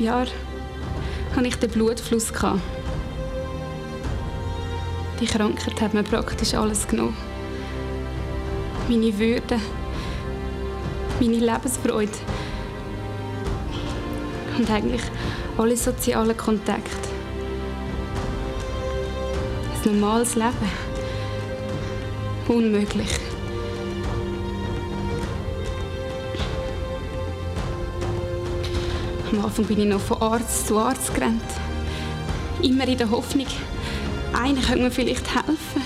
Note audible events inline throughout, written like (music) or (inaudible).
zwölf Jahren hatte ich den Blutfluss. Die Krankheit hat mir praktisch alles genommen. Meine Würde, meine Lebensfreude und eigentlich alle sozialen Kontakte. Ein normales Leben. Unmöglich. Am Anfang bin ich noch von Arzt zu Arzt gerannt. Immer in der Hoffnung, einer könnte mir vielleicht helfen.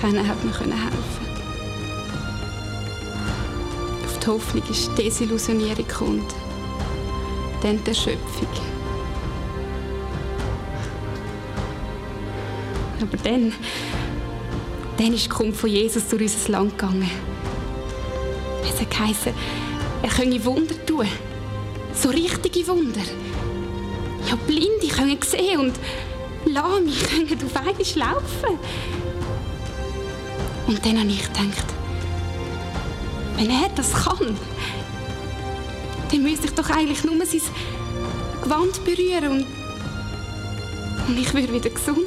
Keiner hat mir helfen. Auf die Hoffnung ist die Desillusionierung kommt. Dann die Erschöpfung. Aber dann, dann ist die Kunft von Jesus durch unser Land gegangen. Es hat geheißen, er könne Wunder tun. So richtige Wunder. Ja, Blinde können sehen und Lahme können auf einmal laufen. Und dann habe ich gedacht, wenn er das kann, dann müsste ich doch eigentlich nur sein Gewand berühren und, und ich würde wieder gesund.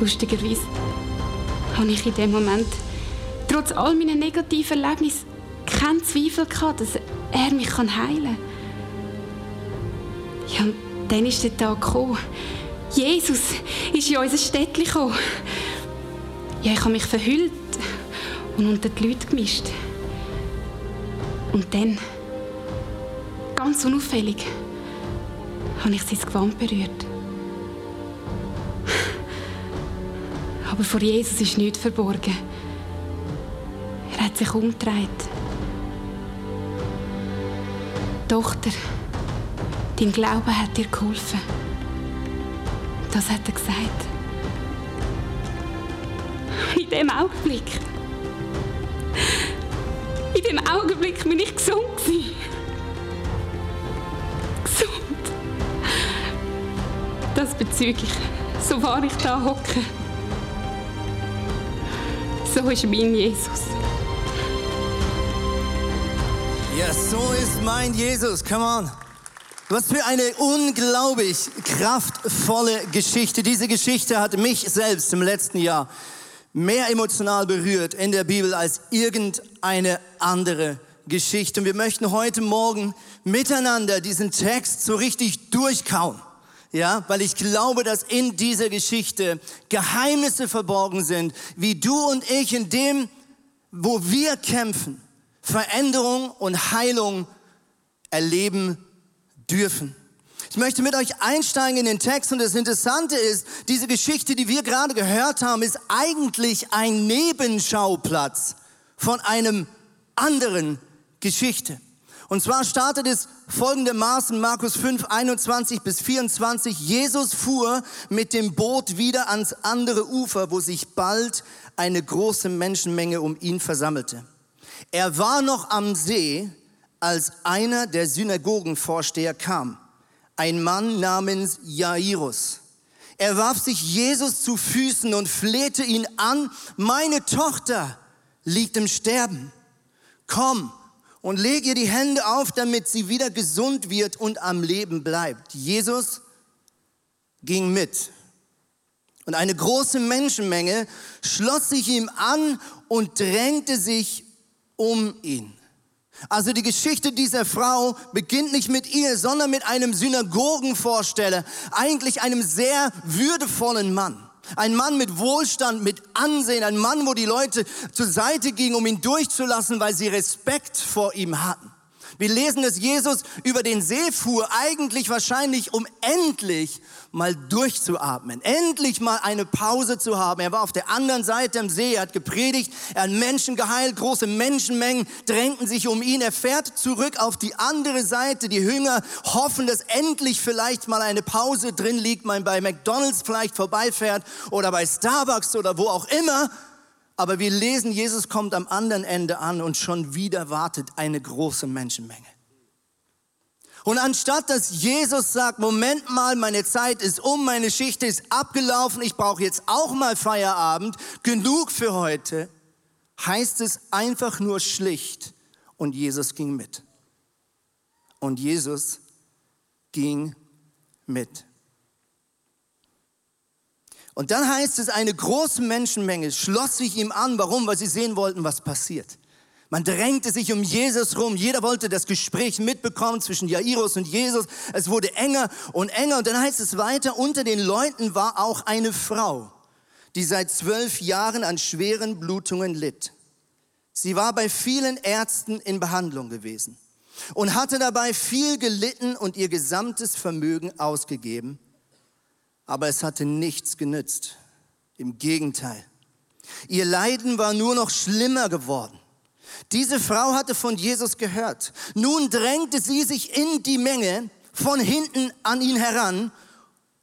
Lustigerweise habe ich in dem Moment, trotz all meiner negativen Erlebnisse, keinen Zweifel gehabt, dass er mich heilen kann. Ja, und dann ist der Tag gekommen. Jesus ist in unser Städtchen gekommen. Ja, ich habe mich verhüllt und unter die Leute gemischt. Und dann, ganz unauffällig, habe ich sein Gewand berührt. Aber vor Jesus ist nichts verborgen. Sich umgedreht. Tochter, dein Glaube hat dir geholfen. Das hat er gesagt. In dem Augenblick. In dem Augenblick bin ich gesund gewesen. Gesund. Das bezüge ich, so wahr ich da hocke. So ist mein Jesus. Ja, so ist mein Jesus. Come on. Was für eine unglaublich kraftvolle Geschichte. Diese Geschichte hat mich selbst im letzten Jahr mehr emotional berührt in der Bibel als irgendeine andere Geschichte. Und wir möchten heute Morgen miteinander diesen Text so richtig durchkauen. Ja, weil ich glaube, dass in dieser Geschichte Geheimnisse verborgen sind, wie du und ich in dem, wo wir kämpfen, Veränderung und Heilung erleben dürfen. Ich möchte mit euch einsteigen in den Text und das Interessante ist, diese Geschichte, die wir gerade gehört haben, ist eigentlich ein Nebenschauplatz von einem anderen Geschichte. Und zwar startet es folgendermaßen, Markus 5, 21 bis 24. Jesus fuhr mit dem Boot wieder ans andere Ufer, wo sich bald eine große Menschenmenge um ihn versammelte. Er war noch am See, als einer der Synagogenvorsteher kam, ein Mann namens Jairus. Er warf sich Jesus zu Füßen und flehte ihn an, meine Tochter liegt im Sterben. Komm, und leg ihr die Hände auf, damit sie wieder gesund wird und am Leben bleibt. Jesus ging mit. Und eine große Menschenmenge schloss sich ihm an und drängte sich um ihn. Also die Geschichte dieser Frau beginnt nicht mit ihr, sondern mit einem Synagogenvorsteller, eigentlich einem sehr würdevollen Mann. Ein Mann mit Wohlstand, mit Ansehen, ein Mann, wo die Leute zur Seite gingen, um ihn durchzulassen, weil sie Respekt vor ihm hatten. Wir lesen, dass Jesus über den See fuhr, eigentlich wahrscheinlich, um endlich mal durchzuatmen, endlich mal eine Pause zu haben. Er war auf der anderen Seite am See, er hat gepredigt, er hat Menschen geheilt, große Menschenmengen drängten sich um ihn. Er fährt zurück auf die andere Seite. Die Jünger hoffen, dass endlich vielleicht mal eine Pause drin liegt, man bei McDonald's vielleicht vorbeifährt oder bei Starbucks oder wo auch immer. Aber wir lesen, Jesus kommt am anderen Ende an und schon wieder wartet eine große Menschenmenge. Und anstatt dass Jesus sagt, Moment mal, meine Zeit ist um, meine Schicht ist abgelaufen, ich brauche jetzt auch mal Feierabend, genug für heute, heißt es einfach nur schlicht Und Jesus ging mit. Und Jesus ging mit. Und dann heißt es, eine große Menschenmenge schloss sich ihm an. Warum? Weil sie sehen wollten, was passiert. Man drängte sich um Jesus rum. Jeder wollte das Gespräch mitbekommen zwischen Jairus und Jesus. Es wurde enger und enger. Und dann heißt es weiter, unter den Leuten war auch eine Frau, die seit zwölf Jahren an schweren Blutungen litt. Sie war bei vielen Ärzten in Behandlung gewesen und hatte dabei viel gelitten und ihr gesamtes Vermögen ausgegeben. Aber es hatte nichts genützt. Im Gegenteil. Ihr Leiden war nur noch schlimmer geworden. Diese Frau hatte von Jesus gehört. Nun drängte sie sich in die Menge von hinten an ihn heran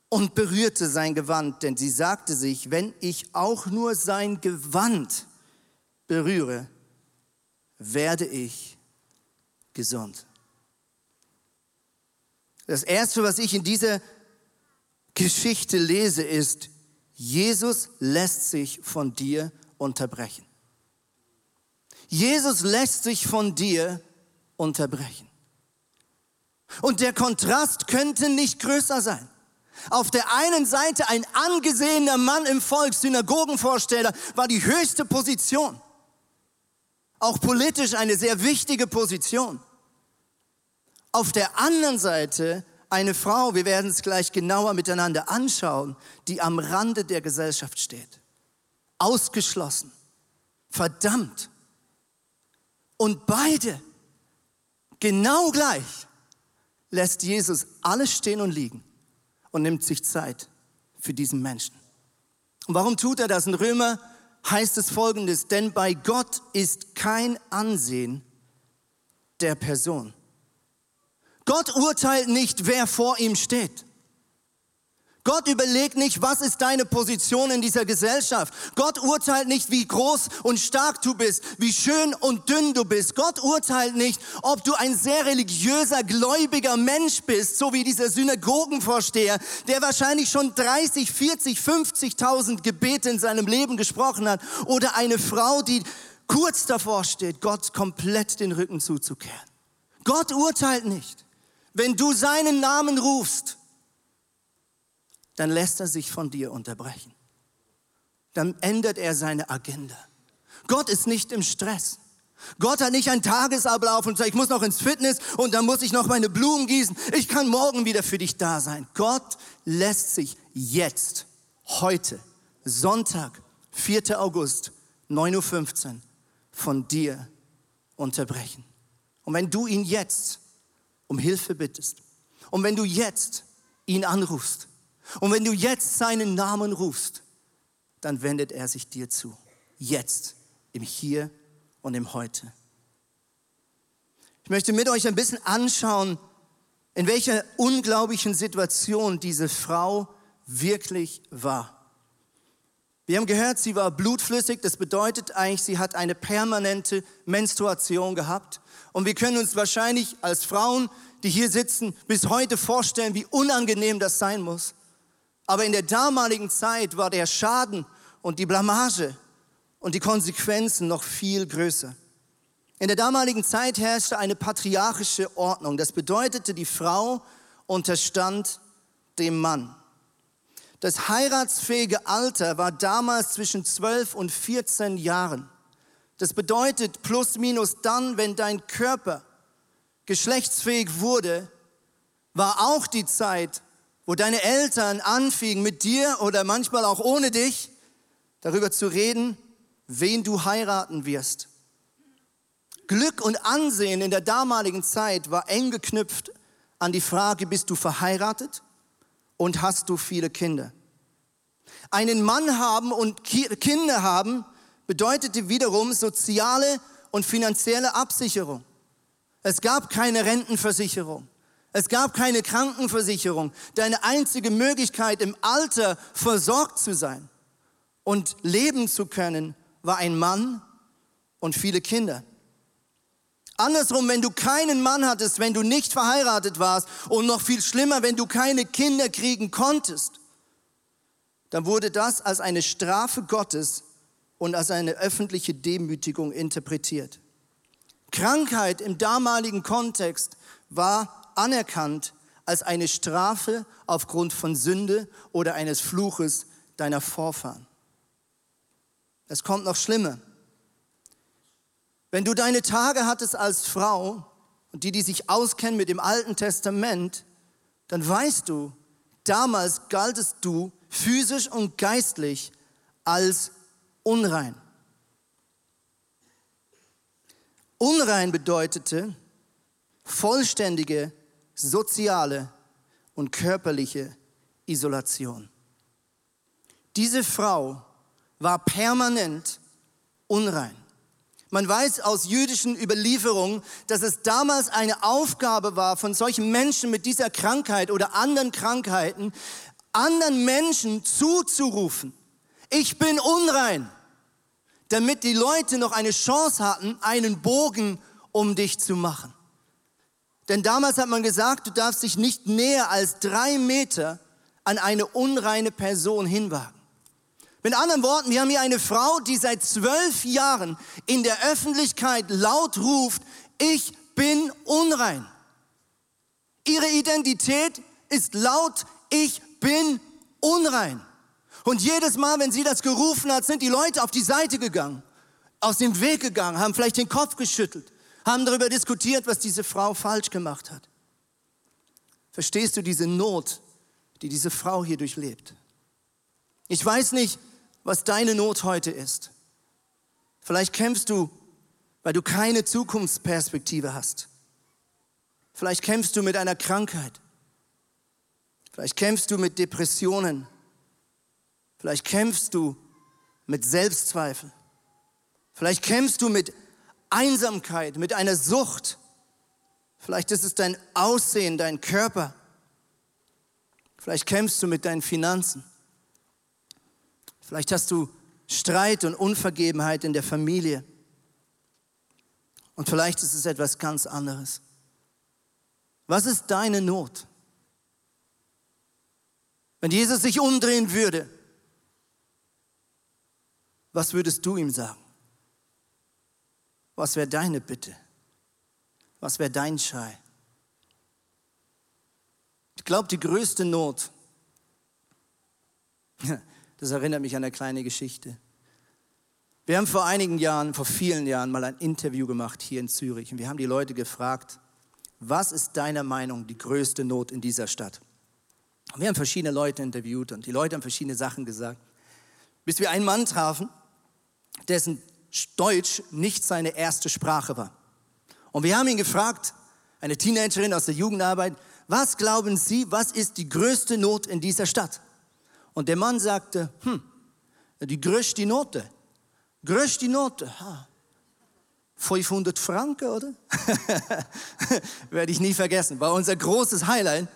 und berührte sein Gewand, denn sie sagte sich, wenn ich auch nur sein Gewand berühre, werde ich gesund. Das Erste, was ich in dieser Geschichte lese, ist, Jesus lässt sich von dir unterbrechen. Jesus lässt sich von dir unterbrechen. Und der Kontrast könnte nicht größer sein. Auf der einen Seite ein angesehener Mann im Volk, Synagogenvorsteller, war die höchste Position. Auch politisch eine sehr wichtige Position. Auf der anderen Seite eine Frau, wir werden es gleich genauer miteinander anschauen, die am Rande der Gesellschaft steht. Ausgeschlossen, verdammt, und beide, genau gleich, lässt Jesus alles stehen und liegen und nimmt sich Zeit für diesen Menschen. Und warum tut er das? In Römer heißt es folgendes, denn bei Gott ist kein Ansehen der Person. Gott urteilt nicht, wer vor ihm steht. Gott überlegt nicht, was ist deine Position in dieser Gesellschaft. Gott urteilt nicht, wie groß und stark du bist, wie schön und dünn du bist. Gott urteilt nicht, ob du ein sehr religiöser, gläubiger Mensch bist, so wie dieser Synagogenvorsteher, der wahrscheinlich schon 30, 40, 50.000 Gebete in seinem Leben gesprochen hat, oder eine Frau, die kurz davor steht, Gott komplett den Rücken zuzukehren. Gott urteilt nicht. Wenn du seinen Namen rufst, dann lässt er sich von dir unterbrechen. Dann ändert er seine Agenda. Gott ist nicht im Stress. Gott hat nicht einen Tagesablauf und sagt, ich muss noch ins Fitness und dann muss ich noch meine Blumen gießen. Ich kann morgen wieder für dich da sein. Gott lässt sich jetzt, heute, Sonntag, 4. August, 9.15 Uhr, von dir unterbrechen. Und wenn du ihn jetzt um Hilfe bittest und wenn du jetzt ihn anrufst, und wenn du jetzt seinen Namen rufst, dann wendet er sich dir zu. Jetzt, im Hier und im Heute. Ich möchte mit euch ein bisschen anschauen, in welcher unglaublichen Situation diese Frau wirklich war. Wir haben gehört, sie war blutflüssig. Das bedeutet eigentlich, sie hat eine permanente Menstruation gehabt. Und wir können uns wahrscheinlich als Frauen, die hier sitzen, bis heute vorstellen, wie unangenehm das sein muss. Aber in der damaligen Zeit war der Schaden und die Blamage und die Konsequenzen noch viel größer. In der damaligen Zeit herrschte eine patriarchische Ordnung. Das bedeutete, die Frau unterstand dem Mann. Das heiratsfähige Alter war damals zwischen 12 und 14 Jahren. Das bedeutet plus minus dann, wenn dein Körper geschlechtsfähig wurde, war auch die Zeit, wo deine Eltern anfingen, mit dir oder manchmal auch ohne dich darüber zu reden, wen du heiraten wirst. Glück und Ansehen in der damaligen Zeit war eng geknüpft an die Frage, bist du verheiratet und hast du viele Kinder? Einen Mann haben und Kinder haben bedeutete wiederum soziale und finanzielle Absicherung. Es gab keine Rentenversicherung. Es gab keine Krankenversicherung. Deine einzige Möglichkeit, im Alter versorgt zu sein und leben zu können, war ein Mann und viele Kinder. Andersrum, wenn du keinen Mann hattest, wenn du nicht verheiratet warst und noch viel schlimmer, wenn du keine Kinder kriegen konntest, dann wurde das als eine Strafe Gottes und als eine öffentliche Demütigung interpretiert. Krankheit im damaligen Kontext war anerkannt als eine Strafe aufgrund von Sünde oder eines Fluches deiner Vorfahren. Es kommt noch schlimmer. Wenn du deine Tage hattest als Frau, und die, die sich auskennen mit dem Alten Testament, dann weißt du, damals galtest du physisch und geistlich als unrein. Unrein bedeutete vollständige soziale und körperliche Isolation. Diese Frau war permanent unrein. Man weiß aus jüdischen Überlieferungen, dass es damals eine Aufgabe war von solchen Menschen mit dieser Krankheit oder anderen Krankheiten, anderen Menschen zuzurufen, ich bin unrein, damit die Leute noch eine Chance hatten, einen Bogen um dich zu machen. Denn damals hat man gesagt, du darfst dich nicht näher als drei Meter an eine unreine Person hinwagen. Mit anderen Worten, wir haben hier eine Frau, die seit zwölf Jahren in der Öffentlichkeit laut ruft, ich bin unrein. Ihre Identität ist laut, ich bin unrein. Und jedes Mal, wenn sie das gerufen hat, sind die Leute auf die Seite gegangen, aus dem Weg gegangen, haben vielleicht den Kopf geschüttelt, haben darüber diskutiert, was diese Frau falsch gemacht hat. Verstehst du diese Not, die diese Frau hier durchlebt? Ich weiß nicht, was deine Not heute ist. Vielleicht kämpfst du, weil du keine Zukunftsperspektive hast. Vielleicht kämpfst du mit einer Krankheit. Vielleicht kämpfst du mit Depressionen. Vielleicht kämpfst du mit Selbstzweifel. Vielleicht kämpfst du mit Einsamkeit, mit einer Sucht. Vielleicht ist es dein Aussehen, dein Körper. Vielleicht kämpfst du mit deinen Finanzen. Vielleicht hast du Streit und Unvergebenheit in der Familie. Und vielleicht ist es etwas ganz anderes. Was ist deine Not? Wenn Jesus sich umdrehen würde, was würdest du ihm sagen? Was wäre deine Bitte? Was wäre dein Schrei? Ich glaube, die größte Not, (laughs) Das erinnert mich an eine kleine Geschichte. Wir haben vor einigen Jahren, vor vielen Jahren mal ein Interview gemacht hier in Zürich und wir haben die Leute gefragt, was ist deiner Meinung die größte Not in dieser Stadt? Und wir haben verschiedene Leute interviewt und die Leute haben verschiedene Sachen gesagt, bis wir einen Mann trafen, dessen Deutsch nicht seine erste Sprache war. Und wir haben ihn gefragt, eine Teenagerin aus der Jugendarbeit, was glauben Sie, was ist die größte Not in dieser Stadt? Und der Mann sagte, hm, die größte Note, größte Note, ha, 500 Franken, oder? (laughs) Werde ich nie vergessen, war unser großes Highlight.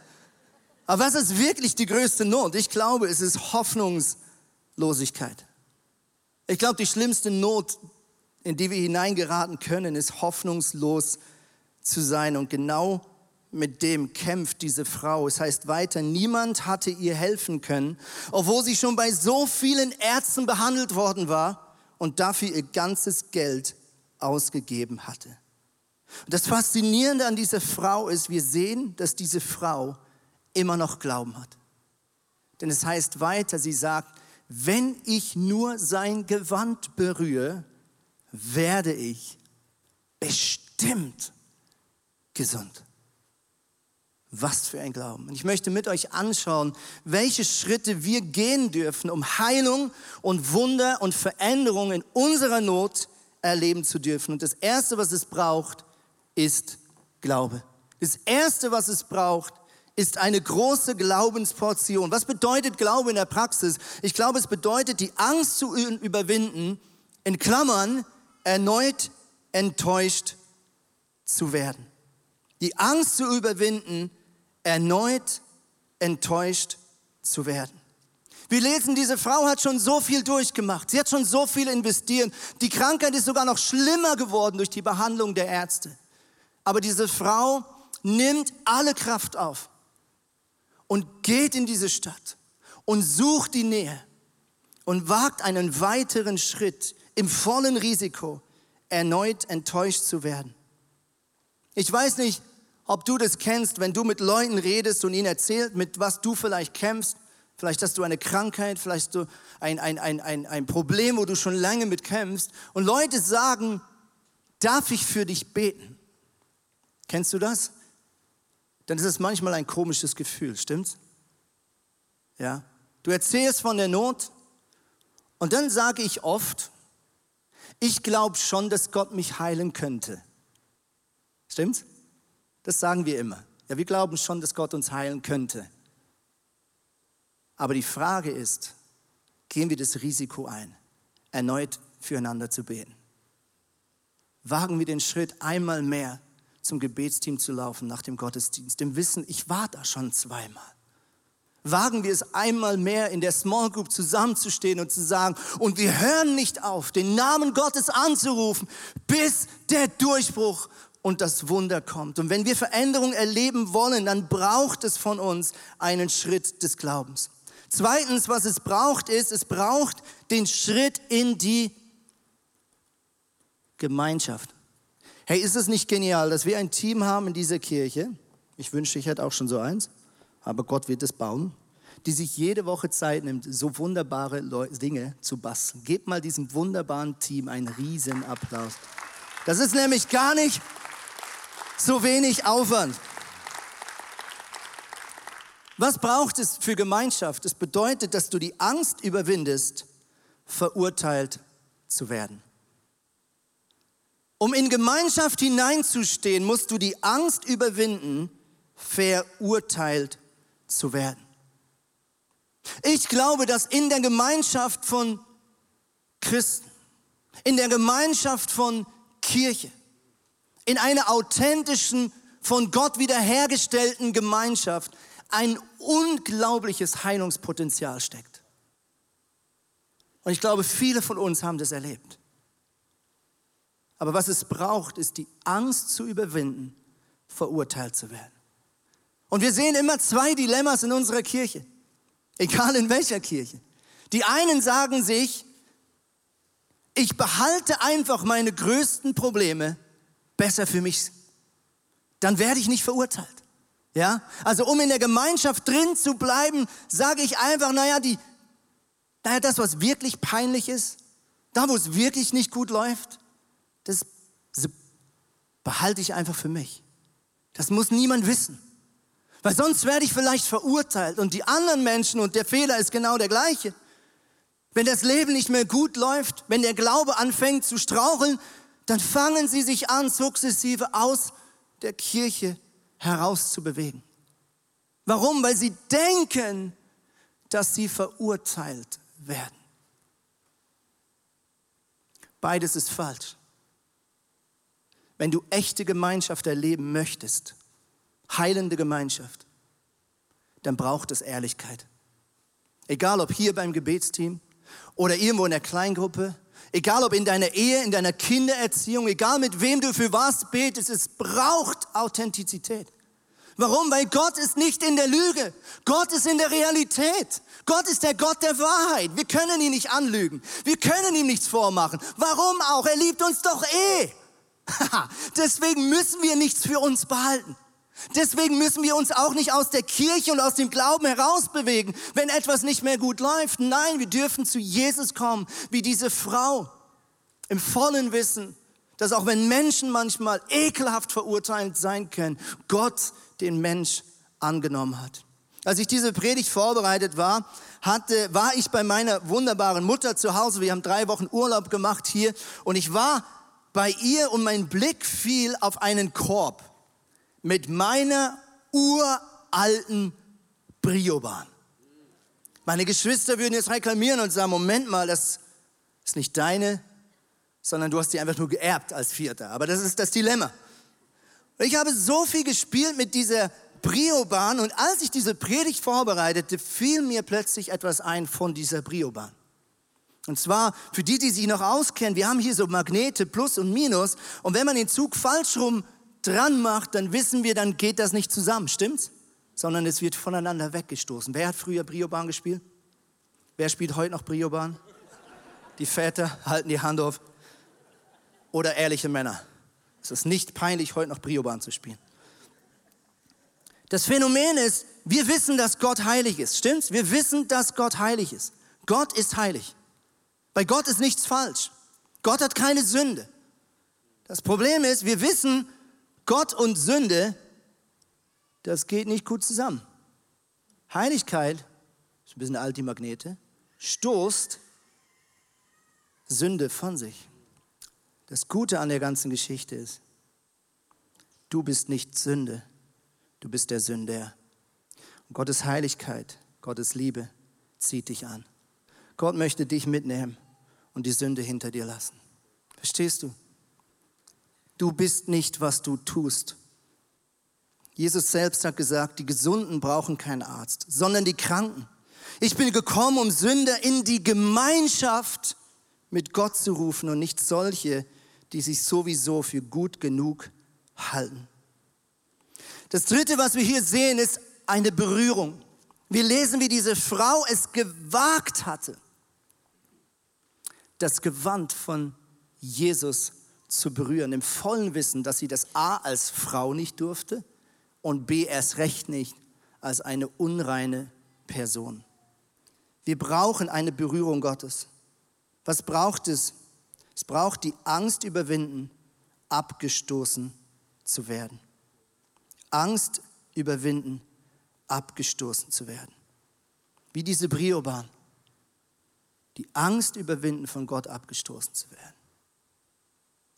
Aber was ist wirklich die größte Not? Ich glaube, es ist Hoffnungslosigkeit. Ich glaube, die schlimmste Not, in die wir hineingeraten können, ist hoffnungslos zu sein. Und genau mit dem kämpft diese Frau. Es heißt weiter, niemand hatte ihr helfen können, obwohl sie schon bei so vielen Ärzten behandelt worden war und dafür ihr ganzes Geld ausgegeben hatte. Und das Faszinierende an dieser Frau ist, wir sehen, dass diese Frau immer noch Glauben hat. Denn es heißt weiter, sie sagt, wenn ich nur sein Gewand berühre, werde ich bestimmt gesund. Was für ein Glauben. Und ich möchte mit euch anschauen, welche Schritte wir gehen dürfen, um Heilung und Wunder und Veränderung in unserer Not erleben zu dürfen. Und das Erste, was es braucht, ist Glaube. Das Erste, was es braucht, ist eine große Glaubensportion. Was bedeutet Glaube in der Praxis? Ich glaube, es bedeutet, die Angst zu überwinden, in Klammern, erneut enttäuscht zu werden. Die Angst zu überwinden, erneut enttäuscht zu werden. Wir lesen, diese Frau hat schon so viel durchgemacht. Sie hat schon so viel investiert. Die Krankheit ist sogar noch schlimmer geworden durch die Behandlung der Ärzte. Aber diese Frau nimmt alle Kraft auf und geht in diese Stadt und sucht die Nähe und wagt einen weiteren Schritt im vollen Risiko, erneut enttäuscht zu werden. Ich weiß nicht, ob du das kennst, wenn du mit Leuten redest und ihnen erzählst, mit was du vielleicht kämpfst. Vielleicht hast du eine Krankheit, vielleicht du ein, ein, ein, ein, ein Problem, wo du schon lange mit kämpfst. Und Leute sagen, darf ich für dich beten? Kennst du das? Dann ist es manchmal ein komisches Gefühl, stimmt's? Ja. Du erzählst von der Not und dann sage ich oft, ich glaube schon, dass Gott mich heilen könnte. Stimmt's? Das sagen wir immer. Ja, wir glauben schon, dass Gott uns heilen könnte. Aber die Frage ist, gehen wir das Risiko ein, erneut füreinander zu beten? Wagen wir den Schritt einmal mehr zum Gebetsteam zu laufen nach dem Gottesdienst, dem Wissen, ich war da schon zweimal. Wagen wir es einmal mehr in der Small Group zusammenzustehen und zu sagen, und wir hören nicht auf, den Namen Gottes anzurufen, bis der Durchbruch und das Wunder kommt. Und wenn wir Veränderung erleben wollen, dann braucht es von uns einen Schritt des Glaubens. Zweitens, was es braucht, ist, es braucht den Schritt in die Gemeinschaft. Hey, ist es nicht genial, dass wir ein Team haben in dieser Kirche? Ich wünschte, ich hätte auch schon so eins, aber Gott wird es bauen, die sich jede Woche Zeit nimmt, so wunderbare Dinge zu basteln. Gebt mal diesem wunderbaren Team einen riesen Applaus. Das ist nämlich gar nicht so wenig Aufwand. Was braucht es für Gemeinschaft? Es bedeutet, dass du die Angst überwindest, verurteilt zu werden. Um in Gemeinschaft hineinzustehen, musst du die Angst überwinden, verurteilt zu werden. Ich glaube, dass in der Gemeinschaft von Christen, in der Gemeinschaft von Kirche, in einer authentischen, von Gott wiederhergestellten Gemeinschaft ein unglaubliches Heilungspotenzial steckt. Und ich glaube, viele von uns haben das erlebt. Aber was es braucht, ist die Angst zu überwinden, verurteilt zu werden. Und wir sehen immer zwei Dilemmas in unserer Kirche, egal in welcher Kirche. Die einen sagen sich, ich behalte einfach meine größten Probleme besser für mich. Dann werde ich nicht verurteilt. Ja? Also um in der Gemeinschaft drin zu bleiben, sage ich einfach, naja, die, naja, das, was wirklich peinlich ist, da, wo es wirklich nicht gut läuft, das behalte ich einfach für mich. Das muss niemand wissen. Weil sonst werde ich vielleicht verurteilt und die anderen Menschen und der Fehler ist genau der gleiche. Wenn das Leben nicht mehr gut läuft, wenn der Glaube anfängt zu straucheln, dann fangen sie sich an, sukzessive aus der Kirche herauszubewegen. Warum? Weil sie denken, dass sie verurteilt werden. Beides ist falsch. Wenn du echte Gemeinschaft erleben möchtest, heilende Gemeinschaft, dann braucht es Ehrlichkeit. Egal ob hier beim Gebetsteam oder irgendwo in der Kleingruppe, egal ob in deiner Ehe, in deiner Kindererziehung, egal mit wem du für was betest, es braucht Authentizität. Warum? Weil Gott ist nicht in der Lüge. Gott ist in der Realität. Gott ist der Gott der Wahrheit. Wir können ihn nicht anlügen. Wir können ihm nichts vormachen. Warum auch? Er liebt uns doch eh. (laughs) Deswegen müssen wir nichts für uns behalten. Deswegen müssen wir uns auch nicht aus der Kirche und aus dem Glauben herausbewegen, wenn etwas nicht mehr gut läuft. Nein, wir dürfen zu Jesus kommen, wie diese Frau, im vollen Wissen, dass auch wenn Menschen manchmal ekelhaft verurteilt sein können, Gott den Mensch angenommen hat. Als ich diese Predigt vorbereitet war, hatte, war ich bei meiner wunderbaren Mutter zu Hause. Wir haben drei Wochen Urlaub gemacht hier und ich war bei ihr und mein Blick fiel auf einen Korb mit meiner uralten Briobahn. Meine Geschwister würden jetzt reklamieren und sagen, Moment mal, das ist nicht deine, sondern du hast die einfach nur geerbt als Vierter. Aber das ist das Dilemma. Ich habe so viel gespielt mit dieser Briobahn und als ich diese Predigt vorbereitete, fiel mir plötzlich etwas ein von dieser Briobahn. Und zwar für die, die sich noch auskennen, wir haben hier so Magnete Plus und Minus und wenn man den Zug falsch rum dran macht, dann wissen wir, dann geht das nicht zusammen, stimmt's? Sondern es wird voneinander weggestoßen. Wer hat früher Briobahn gespielt? Wer spielt heute noch Briobahn? Die Väter halten die Hand auf. Oder ehrliche Männer. Es ist nicht peinlich, heute noch Briobahn zu spielen. Das Phänomen ist, wir wissen, dass Gott heilig ist. Stimmt's? Wir wissen, dass Gott heilig ist. Gott ist heilig. Bei Gott ist nichts falsch. Gott hat keine Sünde. Das Problem ist, wir wissen, Gott und Sünde, das geht nicht gut zusammen. Heiligkeit, ist ein bisschen alt die Magnete, stoßt Sünde von sich. Das Gute an der ganzen Geschichte ist, du bist nicht Sünde, du bist der Sünder. Und Gottes Heiligkeit, Gottes Liebe zieht dich an. Gott möchte dich mitnehmen und die Sünde hinter dir lassen. Verstehst du? Du bist nicht, was du tust. Jesus selbst hat gesagt, die Gesunden brauchen keinen Arzt, sondern die Kranken. Ich bin gekommen, um Sünder in die Gemeinschaft mit Gott zu rufen und nicht solche, die sich sowieso für gut genug halten. Das Dritte, was wir hier sehen, ist eine Berührung. Wir lesen, wie diese Frau es gewagt hatte, das Gewand von Jesus zu berühren, im vollen Wissen, dass sie das A als Frau nicht durfte und B erst recht nicht als eine unreine Person. Wir brauchen eine Berührung Gottes. Was braucht es? Es braucht die Angst überwinden, abgestoßen zu werden. Angst überwinden, abgestoßen zu werden. Wie diese Briobahn. Die Angst überwinden, von Gott abgestoßen zu werden.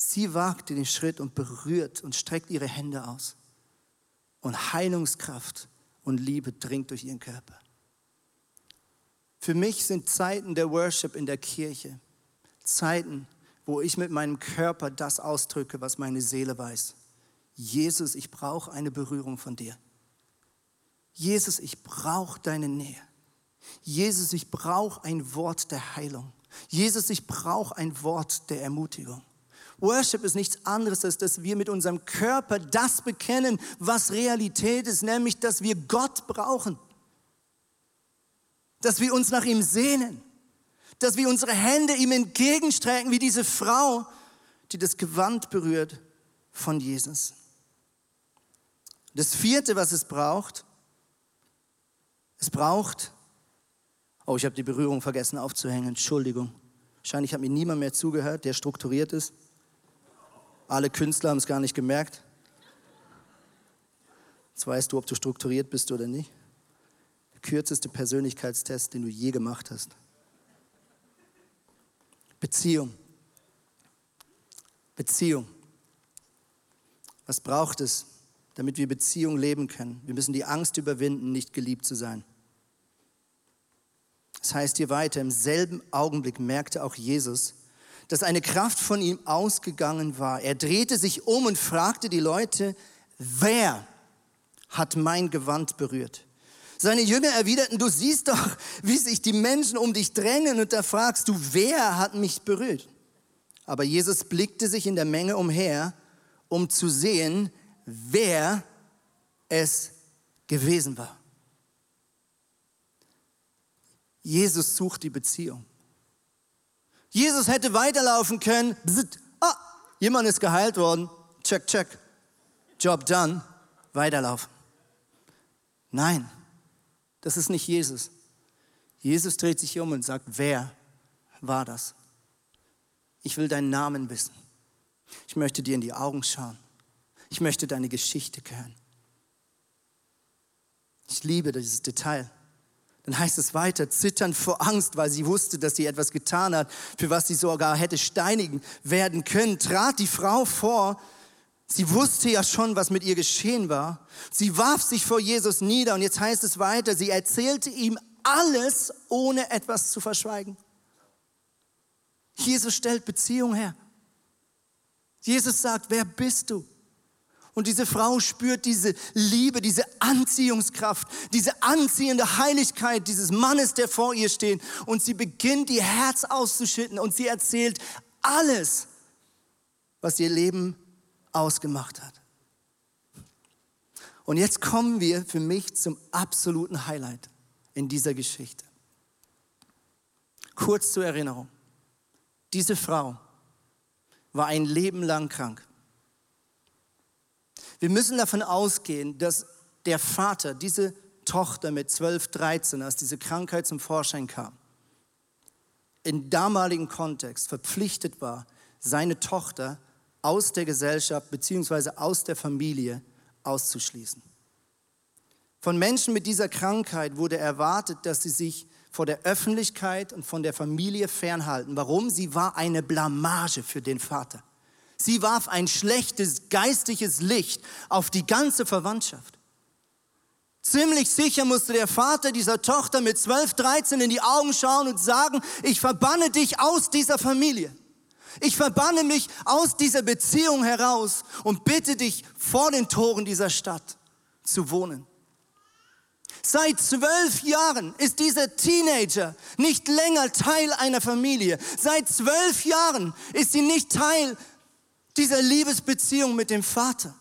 Sie wagt den Schritt und berührt und streckt ihre Hände aus. Und Heilungskraft und Liebe dringt durch ihren Körper. Für mich sind Zeiten der Worship in der Kirche Zeiten, wo ich mit meinem Körper das ausdrücke, was meine Seele weiß. Jesus, ich brauche eine Berührung von dir. Jesus, ich brauche deine Nähe. Jesus, ich brauche ein Wort der Heilung. Jesus, ich brauche ein Wort der Ermutigung. Worship ist nichts anderes, als dass wir mit unserem Körper das bekennen, was Realität ist, nämlich, dass wir Gott brauchen. Dass wir uns nach ihm sehnen. Dass wir unsere Hände ihm entgegenstrecken, wie diese Frau, die das Gewand berührt von Jesus. Das vierte, was es braucht, es braucht, oh, ich habe die Berührung vergessen aufzuhängen, Entschuldigung. Wahrscheinlich hat mir niemand mehr zugehört, der strukturiert ist. Alle Künstler haben es gar nicht gemerkt. Jetzt weißt du, ob du strukturiert bist oder nicht. Der kürzeste Persönlichkeitstest, den du je gemacht hast. Beziehung. Beziehung. Was braucht es, damit wir Beziehung leben können? Wir müssen die Angst überwinden, nicht geliebt zu sein. Das heißt hier weiter, im selben Augenblick merkte auch Jesus, dass eine Kraft von ihm ausgegangen war. Er drehte sich um und fragte die Leute, wer hat mein Gewand berührt? Seine Jünger erwiderten, du siehst doch, wie sich die Menschen um dich drängen und da fragst du, wer hat mich berührt? Aber Jesus blickte sich in der Menge umher, um zu sehen, wer es gewesen war. Jesus sucht die Beziehung. Jesus hätte weiterlaufen können. Ah, jemand ist geheilt worden. Check, check. Job done. Weiterlaufen. Nein, das ist nicht Jesus. Jesus dreht sich um und sagt, wer war das? Ich will deinen Namen wissen. Ich möchte dir in die Augen schauen. Ich möchte deine Geschichte hören. Ich liebe dieses Detail. Dann heißt es weiter, zittern vor Angst, weil sie wusste, dass sie etwas getan hat, für was sie sogar hätte steinigen werden können, trat die Frau vor. Sie wusste ja schon, was mit ihr geschehen war. Sie warf sich vor Jesus nieder und jetzt heißt es weiter, sie erzählte ihm alles, ohne etwas zu verschweigen. Jesus stellt Beziehung her. Jesus sagt, wer bist du? Und diese Frau spürt diese Liebe, diese Anziehungskraft, diese anziehende Heiligkeit dieses Mannes, der vor ihr steht. Und sie beginnt, ihr Herz auszuschütten und sie erzählt alles, was ihr Leben ausgemacht hat. Und jetzt kommen wir für mich zum absoluten Highlight in dieser Geschichte. Kurz zur Erinnerung. Diese Frau war ein Leben lang krank. Wir müssen davon ausgehen, dass der Vater, diese Tochter mit 12, 13, als diese Krankheit zum Vorschein kam, im damaligen Kontext verpflichtet war, seine Tochter aus der Gesellschaft bzw. aus der Familie auszuschließen. Von Menschen mit dieser Krankheit wurde erwartet, dass sie sich vor der Öffentlichkeit und von der Familie fernhalten. Warum? Sie war eine Blamage für den Vater. Sie warf ein schlechtes geistliches Licht auf die ganze Verwandtschaft. Ziemlich sicher musste der Vater dieser Tochter mit 12, 13 in die Augen schauen und sagen, ich verbanne dich aus dieser Familie. Ich verbanne mich aus dieser Beziehung heraus und bitte dich vor den Toren dieser Stadt zu wohnen. Seit zwölf Jahren ist dieser Teenager nicht länger Teil einer Familie. Seit zwölf Jahren ist sie nicht Teil dieser Liebesbeziehung mit dem Vater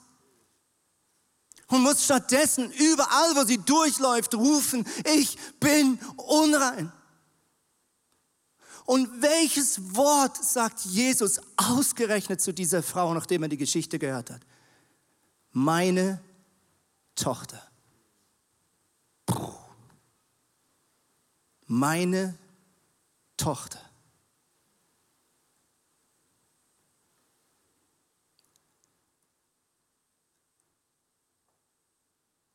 und muss stattdessen überall, wo sie durchläuft, rufen, ich bin unrein. Und welches Wort sagt Jesus ausgerechnet zu dieser Frau, nachdem er die Geschichte gehört hat? Meine Tochter. Meine Tochter.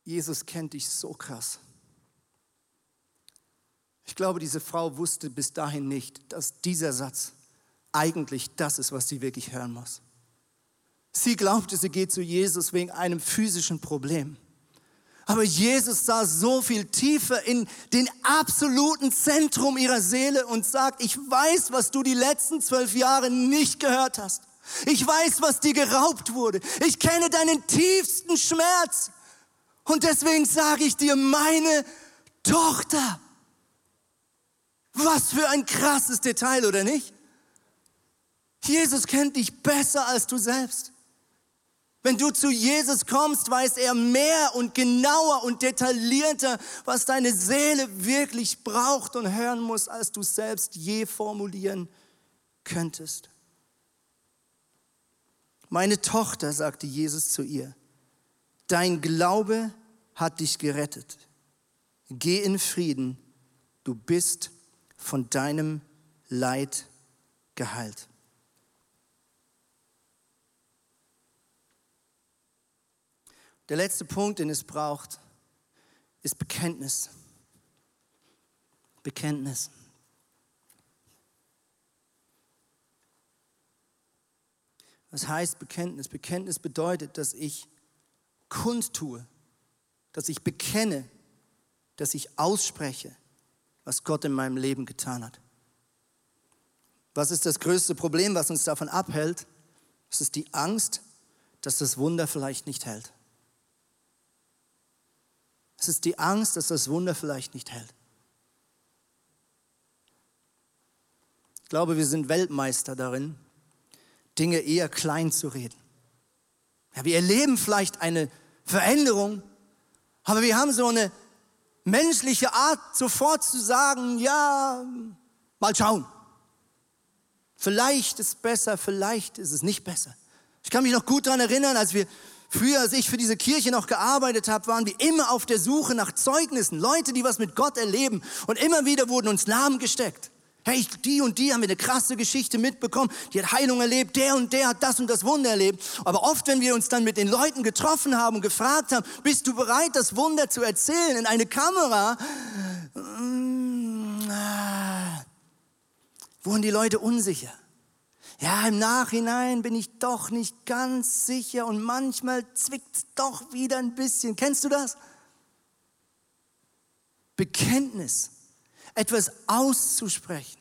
Jesus kennt dich so krass. Ich glaube, diese Frau wusste bis dahin nicht, dass dieser Satz eigentlich das ist, was sie wirklich hören muss. Sie glaubte, sie geht zu Jesus wegen einem physischen Problem. Aber Jesus sah so viel tiefer in den absoluten Zentrum ihrer Seele und sagt, ich weiß, was du die letzten zwölf Jahre nicht gehört hast. Ich weiß, was dir geraubt wurde. Ich kenne deinen tiefsten Schmerz. Und deswegen sage ich dir, meine Tochter. Was für ein krasses Detail, oder nicht? Jesus kennt dich besser als du selbst. Wenn du zu Jesus kommst, weiß er mehr und genauer und detaillierter, was deine Seele wirklich braucht und hören muss, als du selbst je formulieren könntest. Meine Tochter, sagte Jesus zu ihr, dein Glaube hat dich gerettet. Geh in Frieden, du bist von deinem Leid geheilt. Der letzte Punkt, den es braucht, ist Bekenntnis. Bekenntnis. Was heißt Bekenntnis? Bekenntnis bedeutet, dass ich kundtue, dass ich bekenne, dass ich ausspreche, was Gott in meinem Leben getan hat. Was ist das größte Problem, was uns davon abhält? Es ist die Angst, dass das Wunder vielleicht nicht hält. Es ist die Angst, dass das Wunder vielleicht nicht hält. Ich glaube, wir sind Weltmeister darin, Dinge eher klein zu reden. Ja, wir erleben vielleicht eine Veränderung, aber wir haben so eine menschliche Art, sofort zu sagen, ja, mal schauen. Vielleicht ist es besser, vielleicht ist es nicht besser. Ich kann mich noch gut daran erinnern, als wir früher, als ich für diese Kirche noch gearbeitet habe, waren wir immer auf der Suche nach Zeugnissen, Leute, die was mit Gott erleben. Und immer wieder wurden uns Namen gesteckt. Hey, die und die haben eine krasse Geschichte mitbekommen, die hat Heilung erlebt, der und der hat das und das Wunder erlebt. Aber oft, wenn wir uns dann mit den Leuten getroffen haben und gefragt haben, bist du bereit, das Wunder zu erzählen in eine Kamera, mm, wurden die Leute unsicher. Ja, im Nachhinein bin ich doch nicht ganz sicher und manchmal zwickt es doch wieder ein bisschen. Kennst du das? Bekenntnis etwas auszusprechen,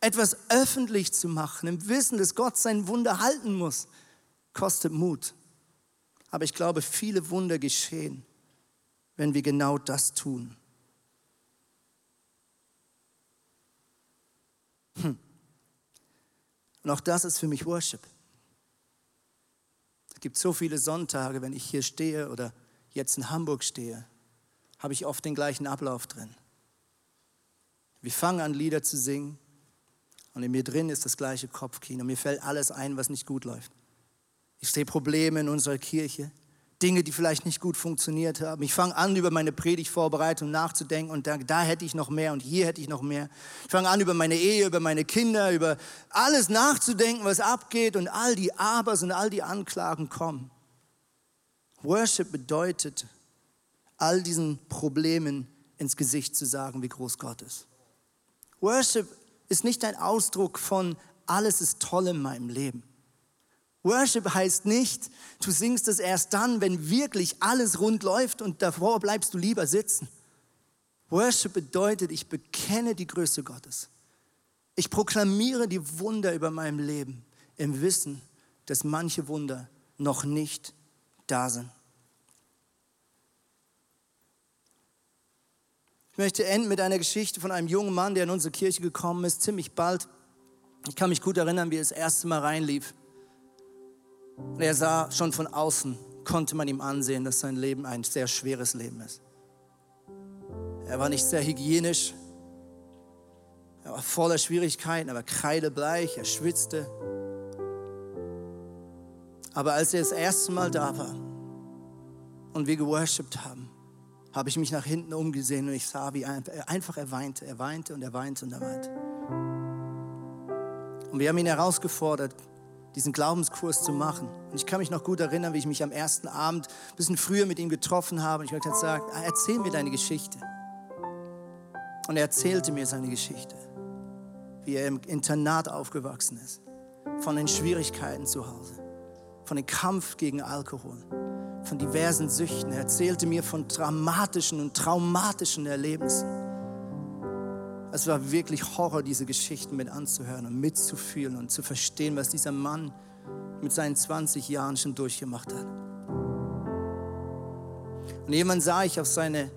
etwas öffentlich zu machen, im Wissen, dass Gott sein Wunder halten muss, kostet Mut. Aber ich glaube, viele Wunder geschehen, wenn wir genau das tun. Hm. Und auch das ist für mich Worship. Es gibt so viele Sonntage, wenn ich hier stehe oder jetzt in Hamburg stehe, habe ich oft den gleichen Ablauf drin. Wir fangen an, Lieder zu singen und in mir drin ist das gleiche Kopfkino. Mir fällt alles ein, was nicht gut läuft. Ich sehe Probleme in unserer Kirche. Dinge, die vielleicht nicht gut funktioniert haben. Ich fange an, über meine Predigtvorbereitung nachzudenken und da, da hätte ich noch mehr und hier hätte ich noch mehr. Ich fange an, über meine Ehe, über meine Kinder, über alles nachzudenken, was abgeht und all die Abers und all die Anklagen kommen. Worship bedeutet, all diesen Problemen ins Gesicht zu sagen, wie groß Gott ist. Worship ist nicht ein Ausdruck von, alles ist toll in meinem Leben. Worship heißt nicht, du singst es erst dann, wenn wirklich alles rund läuft und davor bleibst du lieber sitzen. Worship bedeutet, ich bekenne die Größe Gottes. Ich proklamiere die Wunder über meinem Leben im Wissen, dass manche Wunder noch nicht da sind. Möchte enden mit einer Geschichte von einem jungen Mann, der in unsere Kirche gekommen ist, ziemlich bald. Ich kann mich gut erinnern, wie er das erste Mal reinlief. Er sah schon von außen, konnte man ihm ansehen, dass sein Leben ein sehr schweres Leben ist. Er war nicht sehr hygienisch. Er war voller Schwierigkeiten, er war kreidebleich, er schwitzte. Aber als er das erste Mal da war und wir geworshipped haben, habe ich mich nach hinten umgesehen und ich sah, wie einfach er weinte. Er weinte und er weinte und er weinte. Und wir haben ihn herausgefordert, diesen Glaubenskurs zu machen. Und ich kann mich noch gut erinnern, wie ich mich am ersten Abend ein bisschen früher mit ihm getroffen habe. Und ich habe gesagt, erzähl mir deine Geschichte. Und er erzählte mir seine Geschichte, wie er im Internat aufgewachsen ist, von den Schwierigkeiten zu Hause, von dem Kampf gegen Alkohol, von diversen Süchten. Er erzählte mir von dramatischen und traumatischen Erlebnissen. Es war wirklich Horror, diese Geschichten mit anzuhören und mitzufühlen und zu verstehen, was dieser Mann mit seinen 20 Jahren schon durchgemacht hat. Und jemand sah ich auf seine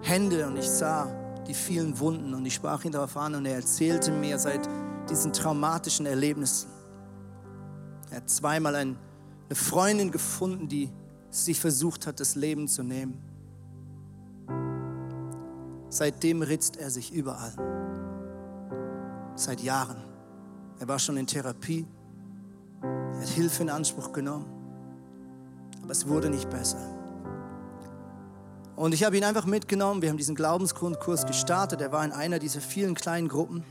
Hände und ich sah die vielen Wunden und ich sprach ihn darauf an und er erzählte mir seit diesen traumatischen Erlebnissen. Er hat zweimal ein, eine Freundin gefunden, die sich versucht hat, das Leben zu nehmen. Seitdem ritzt er sich überall. Seit Jahren. Er war schon in Therapie. Er hat Hilfe in Anspruch genommen. Aber es wurde nicht besser. Und ich habe ihn einfach mitgenommen. Wir haben diesen Glaubensgrundkurs gestartet. Er war in einer dieser vielen kleinen Gruppen.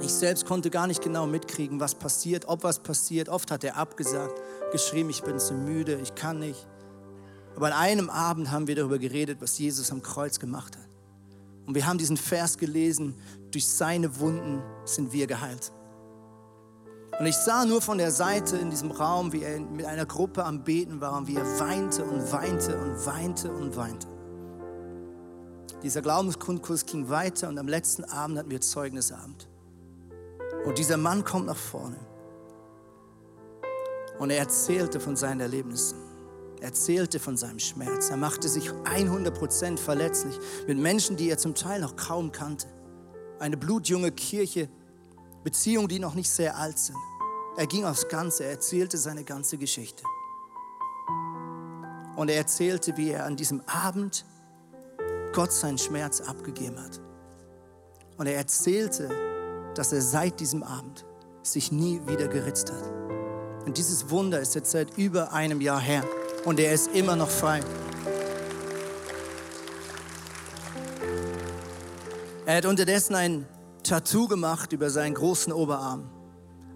Ich selbst konnte gar nicht genau mitkriegen, was passiert, ob was passiert. Oft hat er abgesagt, geschrieben, ich bin zu müde, ich kann nicht. Aber an einem Abend haben wir darüber geredet, was Jesus am Kreuz gemacht hat. Und wir haben diesen Vers gelesen, durch seine Wunden sind wir geheilt. Und ich sah nur von der Seite in diesem Raum, wie er mit einer Gruppe am Beten war und wie er weinte und weinte und weinte und weinte. Dieser Glaubensgrundkurs ging weiter und am letzten Abend hatten wir Zeugnisabend. Und dieser Mann kommt nach vorne und er erzählte von seinen Erlebnissen erzählte von seinem Schmerz. Er machte sich 100% verletzlich mit Menschen, die er zum Teil noch kaum kannte. Eine blutjunge Kirche, Beziehungen, die noch nicht sehr alt sind. Er ging aufs Ganze, er erzählte seine ganze Geschichte. Und er erzählte, wie er an diesem Abend Gott seinen Schmerz abgegeben hat. Und er erzählte, dass er seit diesem Abend sich nie wieder geritzt hat. Und dieses Wunder ist jetzt seit über einem Jahr her und er ist immer noch frei. Er hat unterdessen ein Tattoo gemacht über seinen großen Oberarm.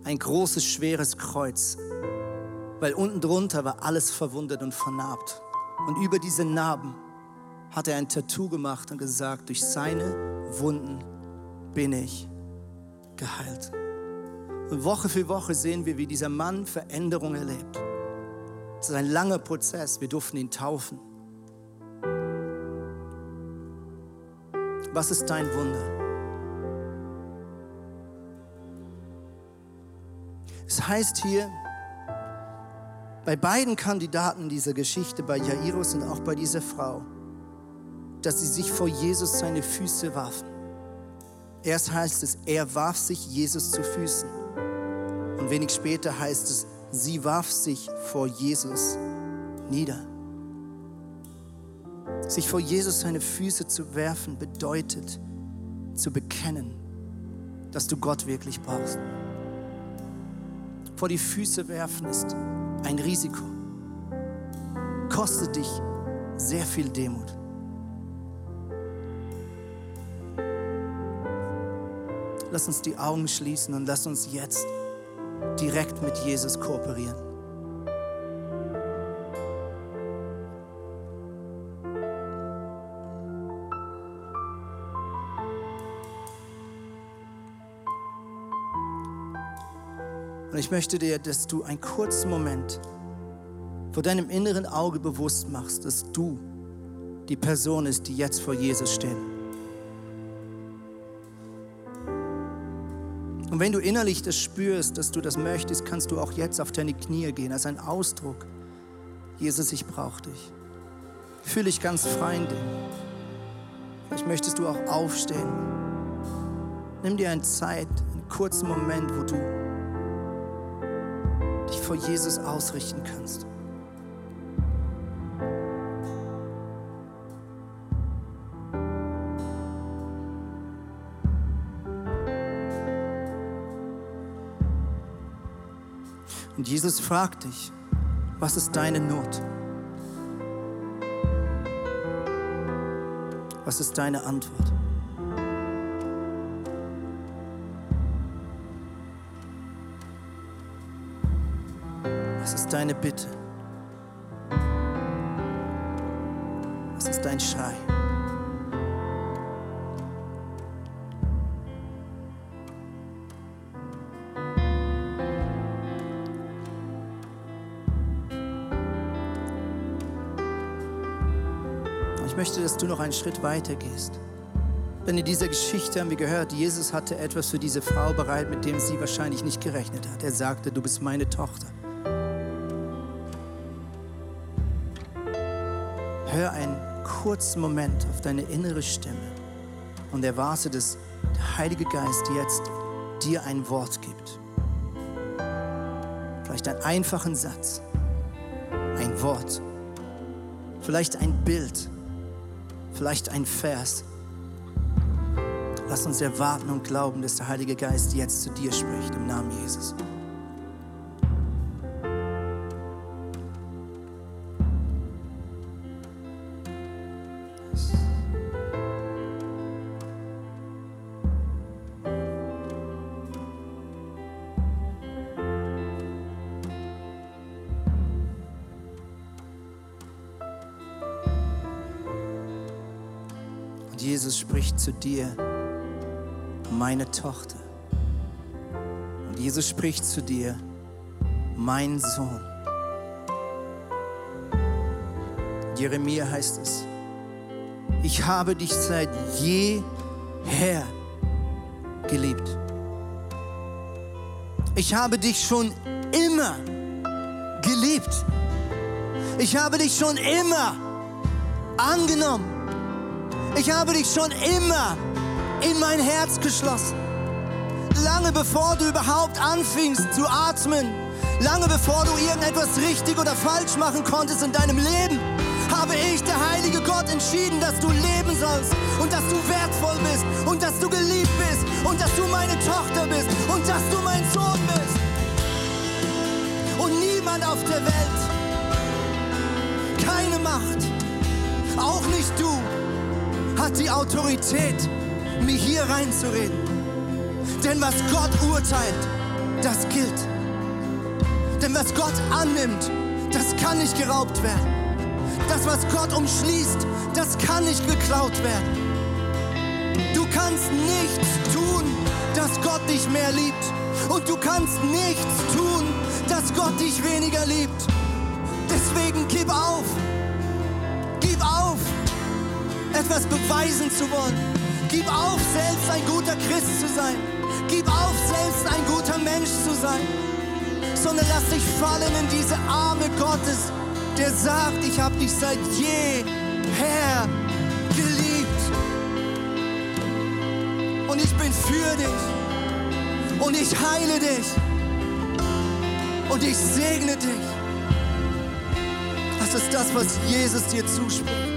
Ein großes, schweres Kreuz. Weil unten drunter war alles verwundet und vernarbt. Und über diese Narben hat er ein Tattoo gemacht und gesagt, durch seine Wunden bin ich geheilt. Und Woche für Woche sehen wir, wie dieser Mann Veränderung erlebt. Es ist ein langer Prozess. Wir durften ihn taufen. Was ist dein Wunder? Es heißt hier, bei beiden Kandidaten dieser Geschichte, bei Jairus und auch bei dieser Frau, dass sie sich vor Jesus seine Füße warfen. Erst heißt es, er warf sich Jesus zu Füßen. Und wenig später heißt es, sie warf sich vor Jesus nieder. Sich vor Jesus seine Füße zu werfen bedeutet zu bekennen, dass du Gott wirklich brauchst. Vor die Füße werfen ist ein Risiko. kostet dich sehr viel Demut. Lass uns die Augen schließen und lass uns jetzt direkt mit Jesus kooperieren. Und ich möchte dir, dass du einen kurzen Moment vor deinem inneren Auge bewusst machst, dass du die Person ist, die jetzt vor Jesus steht. Und wenn du innerlich das spürst, dass du das möchtest, kannst du auch jetzt auf deine Knie gehen, als ein Ausdruck. Jesus, ich brauche dich. Fühle dich ganz frei in dem. Vielleicht möchtest du auch aufstehen. Nimm dir eine Zeit, einen kurzen Moment, wo du dich vor Jesus ausrichten kannst. Und Jesus fragt dich, was ist deine Not? Was ist deine Antwort? Was ist deine Bitte? Du noch einen Schritt weiter gehst. Denn in dieser Geschichte haben wir gehört, Jesus hatte etwas für diese Frau bereit, mit dem sie wahrscheinlich nicht gerechnet hat. Er sagte, du bist meine Tochter. Hör einen kurzen Moment auf deine innere Stimme und erwarte, dass der Heilige Geist jetzt dir ein Wort gibt. Vielleicht einen einfachen Satz, ein Wort, vielleicht ein Bild, vielleicht ein Vers. Lass uns erwarten und glauben, dass der Heilige Geist jetzt zu dir spricht im Namen Jesus. Zu dir, meine Tochter. Und Jesus spricht zu dir, mein Sohn. Jeremia heißt es, ich habe dich seit jeher geliebt. Ich habe dich schon immer geliebt. Ich habe dich schon immer angenommen. Ich habe dich schon immer in mein Herz geschlossen. Lange bevor du überhaupt anfingst zu atmen, lange bevor du irgendetwas richtig oder falsch machen konntest in deinem Leben, habe ich, der heilige Gott, entschieden, dass du leben sollst und dass du wertvoll bist und dass du geliebt bist und dass du meine Tochter bist und dass du mein Sohn bist. Und niemand auf der Welt, keine Macht, auch nicht du, hat die Autorität, mir hier reinzureden. Denn was Gott urteilt, das gilt. Denn was Gott annimmt, das kann nicht geraubt werden. Das, was Gott umschließt, das kann nicht geklaut werden. Du kannst nichts tun, dass Gott dich mehr liebt. Und du kannst nichts tun, dass Gott dich weniger liebt. Deswegen gib auf. Etwas beweisen zu wollen. Gib auf, selbst ein guter Christ zu sein. Gib auf, selbst ein guter Mensch zu sein. Sondern lass dich fallen in diese Arme Gottes, der sagt, ich habe dich seit jeher geliebt. Und ich bin für dich. Und ich heile dich. Und ich segne dich. Das ist das, was Jesus dir zuspricht.